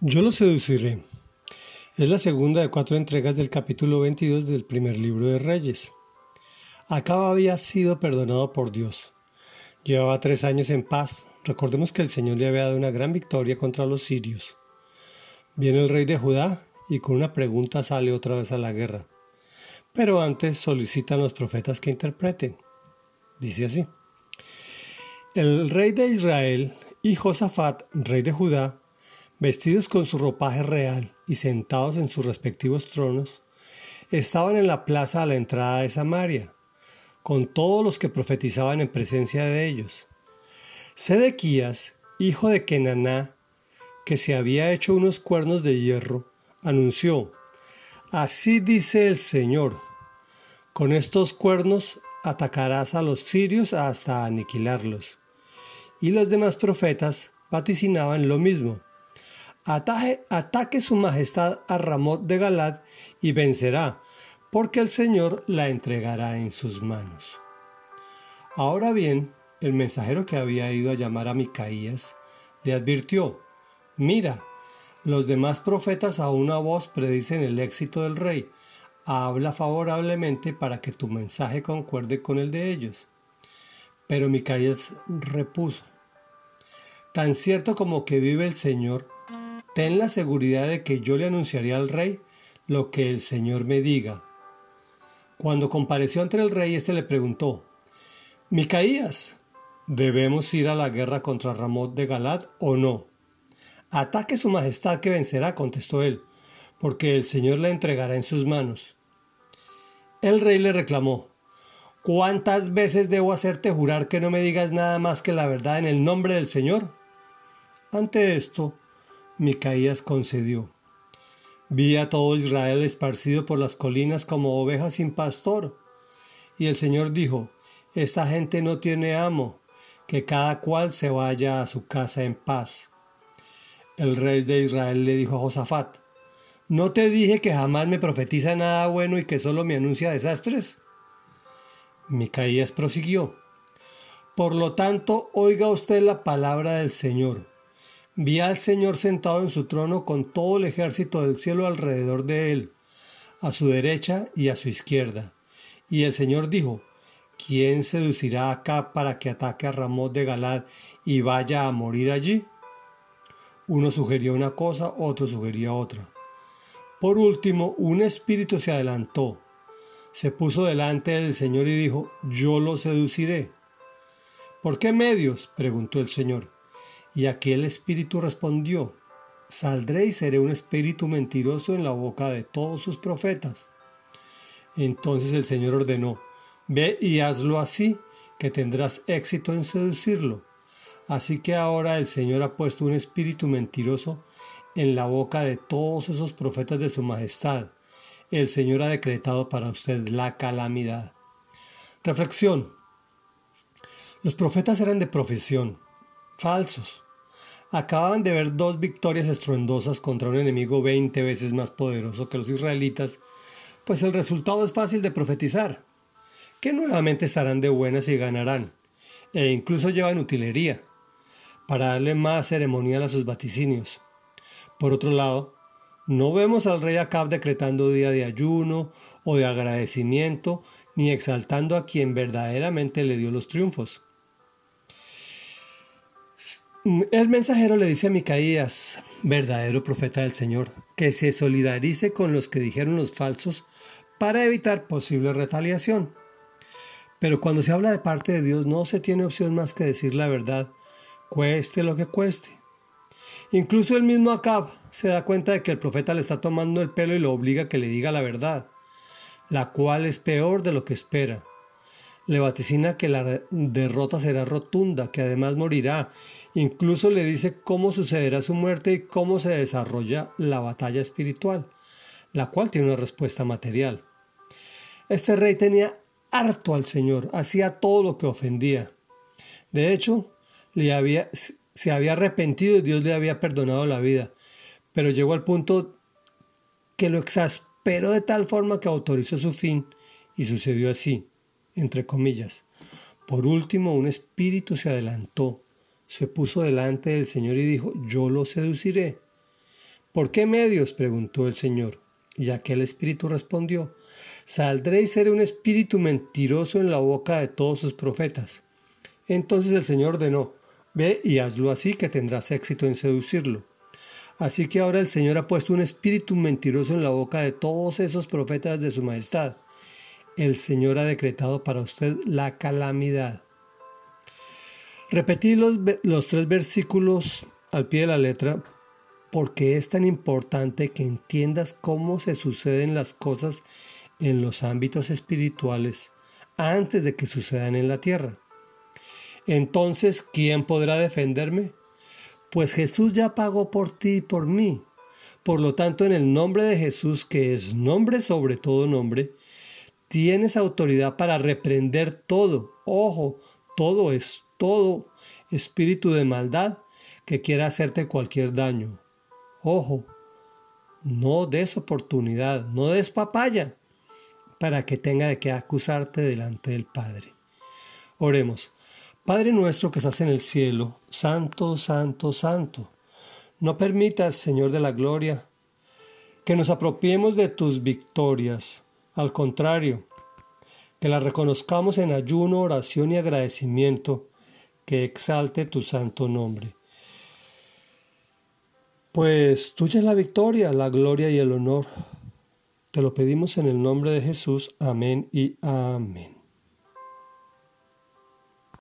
Yo lo seduciré. Es la segunda de cuatro entregas del capítulo 22 del primer libro de Reyes. Acab había sido perdonado por Dios. Llevaba tres años en paz. Recordemos que el Señor le había dado una gran victoria contra los sirios. Viene el rey de Judá y con una pregunta sale otra vez a la guerra. Pero antes solicitan los profetas que interpreten. Dice así. El rey de Israel y Josafat, rey de Judá, vestidos con su ropaje real y sentados en sus respectivos tronos, estaban en la plaza a la entrada de Samaria, con todos los que profetizaban en presencia de ellos. Sedequías, hijo de Kenaná, que se había hecho unos cuernos de hierro, anunció, Así dice el Señor, con estos cuernos atacarás a los sirios hasta aniquilarlos. Y los demás profetas vaticinaban lo mismo. ataque su majestad a Ramot de Galad y vencerá, porque el Señor la entregará en sus manos. Ahora bien, el mensajero que había ido a llamar a Micaías le advirtió, Mira, los demás profetas a una voz predicen el éxito del rey. Habla favorablemente para que tu mensaje concuerde con el de ellos. Pero Micaías repuso, Tan cierto como que vive el Señor, ten la seguridad de que yo le anunciaré al rey lo que el Señor me diga. Cuando compareció ante el rey, éste le preguntó, Micaías, ¿debemos ir a la guerra contra Ramot de Galad o no? Ataque su majestad que vencerá, contestó él, porque el Señor la entregará en sus manos. El rey le reclamó, ¿Cuántas veces debo hacerte jurar que no me digas nada más que la verdad en el nombre del Señor? Ante esto, Micaías concedió. Vi a todo Israel esparcido por las colinas como ovejas sin pastor. Y el Señor dijo, Esta gente no tiene amo, que cada cual se vaya a su casa en paz. El rey de Israel le dijo a Josafat, ¿no te dije que jamás me profetiza nada bueno y que solo me anuncia desastres? Micaías prosiguió, Por lo tanto, oiga usted la palabra del Señor. Vi al Señor sentado en su trono con todo el ejército del cielo alrededor de él, a su derecha y a su izquierda. Y el Señor dijo, ¿quién seducirá acá para que ataque a Ramón de Galad y vaya a morir allí? Uno sugería una cosa, otro sugería otra. Por último, un espíritu se adelantó, se puso delante del Señor y dijo, yo lo seduciré. ¿Por qué medios? preguntó el Señor. Y aquel espíritu respondió, saldré y seré un espíritu mentiroso en la boca de todos sus profetas. Entonces el Señor ordenó, ve y hazlo así, que tendrás éxito en seducirlo. Así que ahora el Señor ha puesto un espíritu mentiroso en la boca de todos esos profetas de su majestad. El Señor ha decretado para usted la calamidad. Reflexión. Los profetas eran de profesión, falsos. Acababan de ver dos victorias estruendosas contra un enemigo veinte veces más poderoso que los israelitas, pues el resultado es fácil de profetizar, que nuevamente estarán de buenas y ganarán, e incluso llevan utilería para darle más ceremonial a sus vaticinios. Por otro lado, no vemos al rey Acab decretando día de ayuno o de agradecimiento, ni exaltando a quien verdaderamente le dio los triunfos. El mensajero le dice a Micaías, verdadero profeta del Señor, que se solidarice con los que dijeron los falsos para evitar posible retaliación. Pero cuando se habla de parte de Dios no se tiene opción más que decir la verdad cueste lo que cueste. Incluso el mismo Acab se da cuenta de que el profeta le está tomando el pelo y lo obliga a que le diga la verdad, la cual es peor de lo que espera. Le vaticina que la derrota será rotunda, que además morirá. Incluso le dice cómo sucederá su muerte y cómo se desarrolla la batalla espiritual, la cual tiene una respuesta material. Este rey tenía harto al Señor, hacía todo lo que ofendía. De hecho, había, se había arrepentido y Dios le había perdonado la vida, pero llegó al punto que lo exasperó de tal forma que autorizó su fin y sucedió así, entre comillas. Por último, un espíritu se adelantó, se puso delante del Señor y dijo, yo lo seduciré. ¿Por qué medios? preguntó el Señor. Y aquel espíritu respondió, saldré y seré un espíritu mentiroso en la boca de todos sus profetas. Entonces el Señor ordenó, ve y hazlo así que tendrás éxito en seducirlo. Así que ahora el Señor ha puesto un espíritu mentiroso en la boca de todos esos profetas de su majestad. El Señor ha decretado para usted la calamidad. Repetí los, los tres versículos al pie de la letra porque es tan importante que entiendas cómo se suceden las cosas en los ámbitos espirituales antes de que sucedan en la tierra. Entonces, ¿quién podrá defenderme? Pues Jesús ya pagó por ti y por mí. Por lo tanto, en el nombre de Jesús, que es nombre sobre todo nombre, tienes autoridad para reprender todo, ojo, todo es todo espíritu de maldad que quiera hacerte cualquier daño. Ojo, no des oportunidad, no des papaya para que tenga de qué acusarte delante del Padre. Oremos. Padre nuestro que estás en el cielo, santo, santo, santo. No permitas, Señor de la gloria, que nos apropiemos de tus victorias. Al contrario, que las reconozcamos en ayuno, oración y agradecimiento, que exalte tu santo nombre. Pues tuya es la victoria, la gloria y el honor. Te lo pedimos en el nombre de Jesús. Amén y amén.